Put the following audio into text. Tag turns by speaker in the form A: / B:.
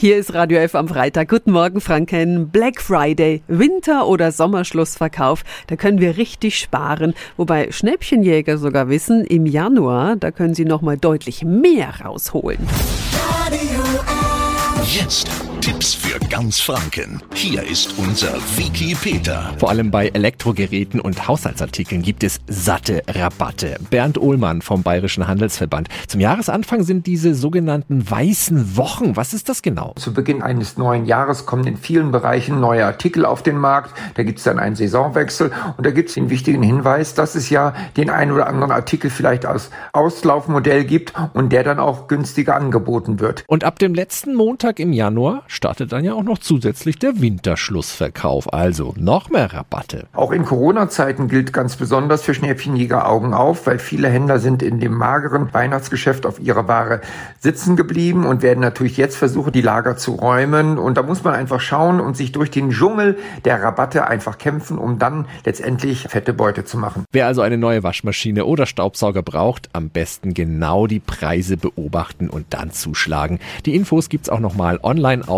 A: Hier ist Radio F am Freitag. Guten Morgen, Franken. Black Friday, Winter- oder Sommerschlussverkauf. Da können wir richtig sparen. Wobei Schnäppchenjäger sogar wissen, im Januar, da können sie nochmal deutlich mehr rausholen.
B: Radio F.
C: Jetzt Tipps für ganz Franken. Hier ist unser Wiki Peter.
D: Vor allem bei Elektrogeräten und Haushaltsartikeln gibt es satte Rabatte. Bernd Ohlmann vom Bayerischen Handelsverband. Zum Jahresanfang sind diese sogenannten weißen Wochen. Was ist das genau?
E: Zu Beginn eines neuen Jahres kommen in vielen Bereichen neue Artikel auf den Markt. Da gibt es dann einen Saisonwechsel und da gibt es den wichtigen Hinweis, dass es ja den einen oder anderen Artikel vielleicht als Auslaufmodell gibt und der dann auch günstiger angeboten wird.
D: Und ab dem letzten Montag im Januar startet dann ja auch noch zusätzlich der Winterschlussverkauf. Also noch mehr Rabatte.
E: Auch in Corona-Zeiten gilt ganz besonders für Schnäppchenjäger Augen auf, weil viele Händler sind in dem mageren Weihnachtsgeschäft auf ihrer Ware sitzen geblieben und werden natürlich jetzt versuchen, die Lager zu räumen. Und da muss man einfach schauen und sich durch den Dschungel der Rabatte einfach kämpfen, um dann letztendlich fette Beute zu machen.
D: Wer also eine neue Waschmaschine oder Staubsauger braucht, am besten genau die Preise beobachten und dann zuschlagen. Die Infos gibt's auch nochmal online auf